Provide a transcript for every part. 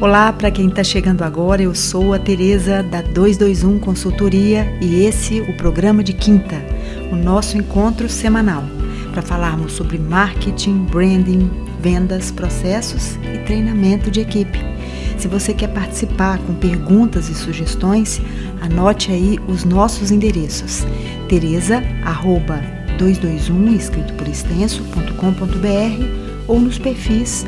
Olá, para quem está chegando agora, eu sou a Tereza da 221 Consultoria e esse o programa de quinta, o nosso encontro semanal, para falarmos sobre marketing, branding, vendas, processos e treinamento de equipe. Se você quer participar com perguntas e sugestões, anote aí os nossos endereços. Tereza, arroba 221, escrito por extenso.com.br ou nos perfis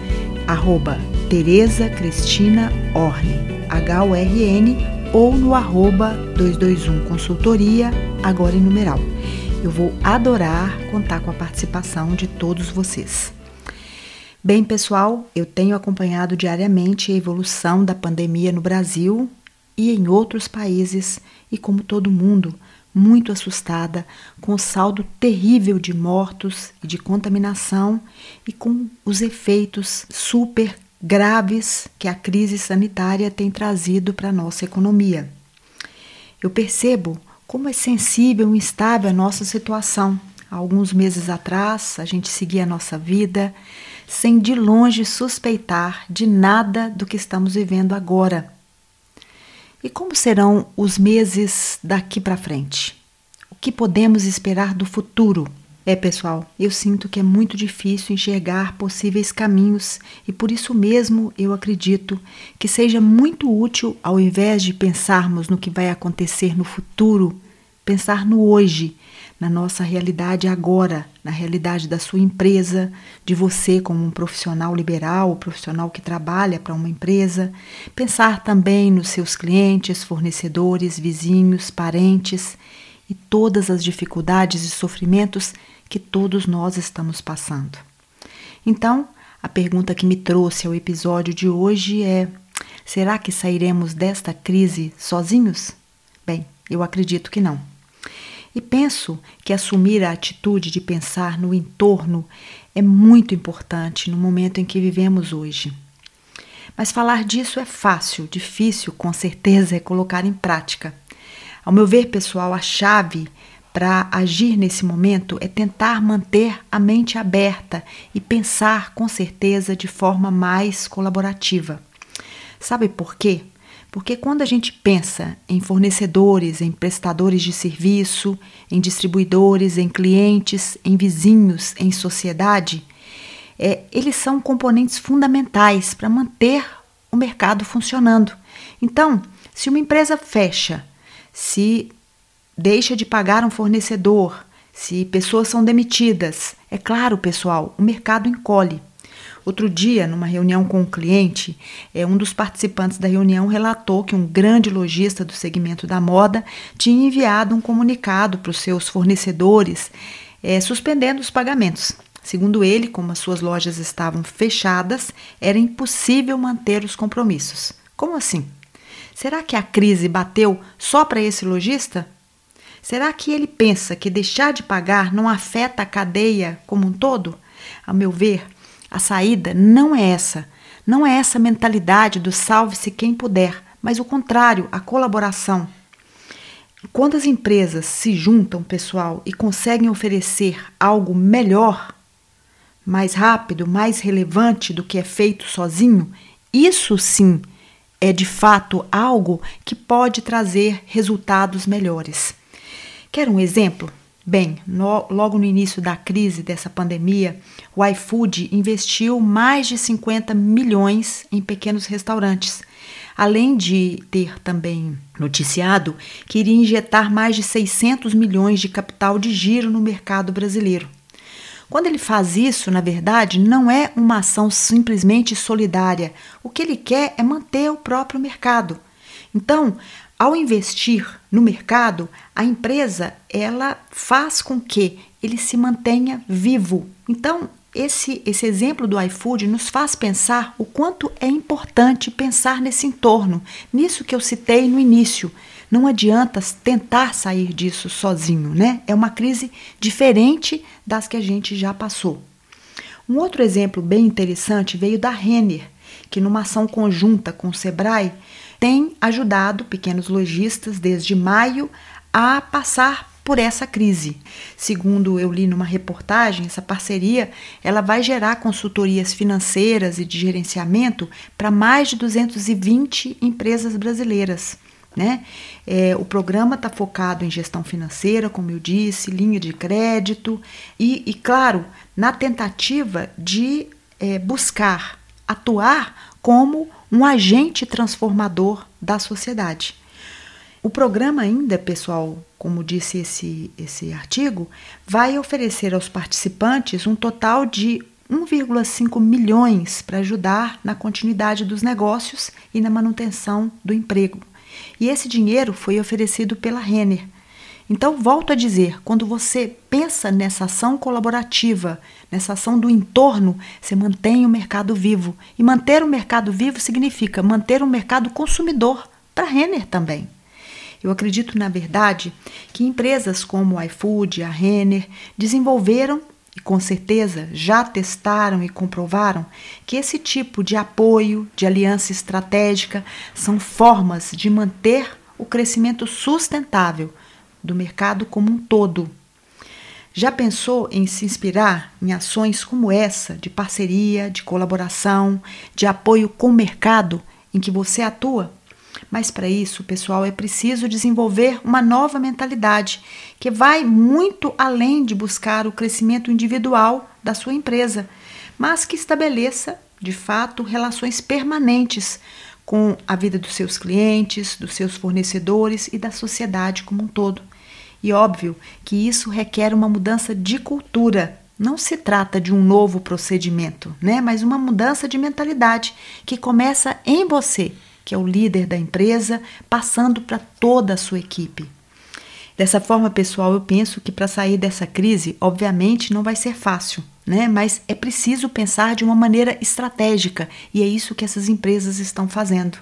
arroba Tereza Cristina Orne, H-O-R-N, ou no arroba 221 Consultoria, agora em numeral. Eu vou adorar contar com a participação de todos vocês. Bem, pessoal, eu tenho acompanhado diariamente a evolução da pandemia no Brasil e em outros países, e como todo mundo, muito assustada com o saldo terrível de mortos e de contaminação e com os efeitos super graves que a crise sanitária tem trazido para a nossa economia. Eu percebo como é sensível e instável a nossa situação. Há alguns meses atrás, a gente seguia a nossa vida sem de longe suspeitar de nada do que estamos vivendo agora. E como serão os meses daqui para frente? O que podemos esperar do futuro? É, pessoal, eu sinto que é muito difícil enxergar possíveis caminhos e por isso mesmo eu acredito que seja muito útil, ao invés de pensarmos no que vai acontecer no futuro, pensar no hoje, na nossa realidade agora, na realidade da sua empresa, de você como um profissional liberal, profissional que trabalha para uma empresa, pensar também nos seus clientes, fornecedores, vizinhos, parentes e todas as dificuldades e sofrimentos que todos nós estamos passando. Então, a pergunta que me trouxe ao episódio de hoje é: será que sairemos desta crise sozinhos? Bem, eu acredito que não. E penso que assumir a atitude de pensar no entorno é muito importante no momento em que vivemos hoje. Mas falar disso é fácil, difícil, com certeza, é colocar em prática. Ao meu ver, pessoal, a chave para agir nesse momento é tentar manter a mente aberta e pensar com certeza de forma mais colaborativa. Sabe por quê? Porque quando a gente pensa em fornecedores, em prestadores de serviço, em distribuidores, em clientes, em vizinhos, em sociedade, é, eles são componentes fundamentais para manter o mercado funcionando. Então, se uma empresa fecha, se deixa de pagar um fornecedor, se pessoas são demitidas. É claro, pessoal, o mercado encolhe. Outro dia, numa reunião com um cliente, é, um dos participantes da reunião relatou que um grande lojista do segmento da moda tinha enviado um comunicado para os seus fornecedores é, suspendendo os pagamentos. Segundo ele, como as suas lojas estavam fechadas, era impossível manter os compromissos. Como assim? Será que a crise bateu só para esse lojista? Será que ele pensa que deixar de pagar não afeta a cadeia como um todo? A meu ver, a saída não é essa. Não é essa mentalidade do salve-se quem puder, mas o contrário, a colaboração. Quando as empresas se juntam, pessoal, e conseguem oferecer algo melhor, mais rápido, mais relevante do que é feito sozinho, isso sim é de fato algo que pode trazer resultados melhores. Quer um exemplo? Bem, no, logo no início da crise dessa pandemia, o iFood investiu mais de 50 milhões em pequenos restaurantes, além de ter também noticiado que iria injetar mais de 600 milhões de capital de giro no mercado brasileiro. Quando ele faz isso, na verdade, não é uma ação simplesmente solidária. O que ele quer é manter o próprio mercado. Então, ao investir no mercado, a empresa ela faz com que ele se mantenha vivo. Então, esse, esse exemplo do iFood nos faz pensar o quanto é importante pensar nesse entorno, nisso que eu citei no início. Não adianta tentar sair disso sozinho, né? É uma crise diferente das que a gente já passou. Um outro exemplo bem interessante veio da Renner, que numa ação conjunta com o Sebrae tem ajudado pequenos lojistas desde maio a passar por essa crise. Segundo eu li numa reportagem, essa parceria ela vai gerar consultorias financeiras e de gerenciamento para mais de 220 empresas brasileiras. Né? É, o programa está focado em gestão financeira, como eu disse, linha de crédito e, e claro, na tentativa de é, buscar atuar como um agente transformador da sociedade. O programa ainda, pessoal, como disse esse, esse artigo, vai oferecer aos participantes um total de 1,5 milhões para ajudar na continuidade dos negócios e na manutenção do emprego. E esse dinheiro foi oferecido pela Renner. Então, volto a dizer, quando você pensa nessa ação colaborativa, nessa ação do entorno, você mantém o mercado vivo. E manter o mercado vivo significa manter o mercado consumidor para Renner também. Eu acredito, na verdade, que empresas como a iFood, a Renner, desenvolveram e com certeza já testaram e comprovaram que esse tipo de apoio, de aliança estratégica, são formas de manter o crescimento sustentável do mercado como um todo. Já pensou em se inspirar em ações como essa, de parceria, de colaboração, de apoio com o mercado em que você atua? Mas para isso, pessoal, é preciso desenvolver uma nova mentalidade que vai muito além de buscar o crescimento individual da sua empresa, mas que estabeleça, de fato, relações permanentes com a vida dos seus clientes, dos seus fornecedores e da sociedade como um todo. E óbvio que isso requer uma mudança de cultura. Não se trata de um novo procedimento, né? Mas uma mudança de mentalidade que começa em você que é o líder da empresa, passando para toda a sua equipe. Dessa forma, pessoal, eu penso que para sair dessa crise, obviamente não vai ser fácil, né? Mas é preciso pensar de uma maneira estratégica e é isso que essas empresas estão fazendo.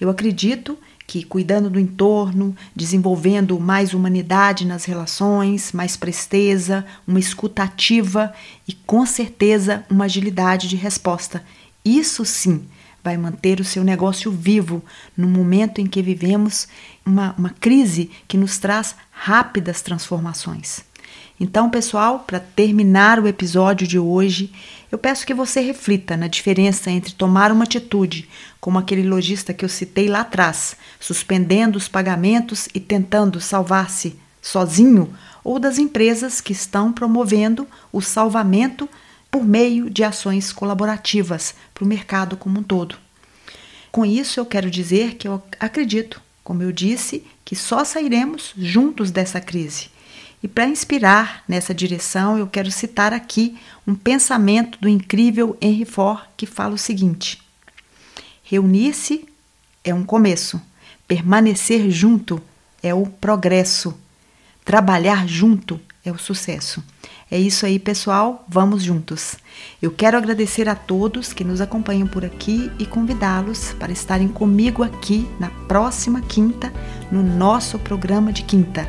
Eu acredito que cuidando do entorno, desenvolvendo mais humanidade nas relações, mais presteza, uma escutativa e com certeza uma agilidade de resposta. Isso sim vai manter o seu negócio vivo no momento em que vivemos uma, uma crise que nos traz rápidas transformações. Então, pessoal, para terminar o episódio de hoje, eu peço que você reflita na diferença entre tomar uma atitude, como aquele lojista que eu citei lá atrás, suspendendo os pagamentos e tentando salvar-se sozinho, ou das empresas que estão promovendo o salvamento por meio de ações colaborativas para o mercado como um todo. Com isso, eu quero dizer que eu acredito, como eu disse, que só sairemos juntos dessa crise. E para inspirar nessa direção, eu quero citar aqui um pensamento do incrível Henry Ford que fala o seguinte: Reunir-se é um começo, permanecer junto é o progresso, trabalhar junto é o sucesso. É isso aí, pessoal. Vamos juntos. Eu quero agradecer a todos que nos acompanham por aqui e convidá-los para estarem comigo aqui na próxima quinta, no nosso programa de quinta.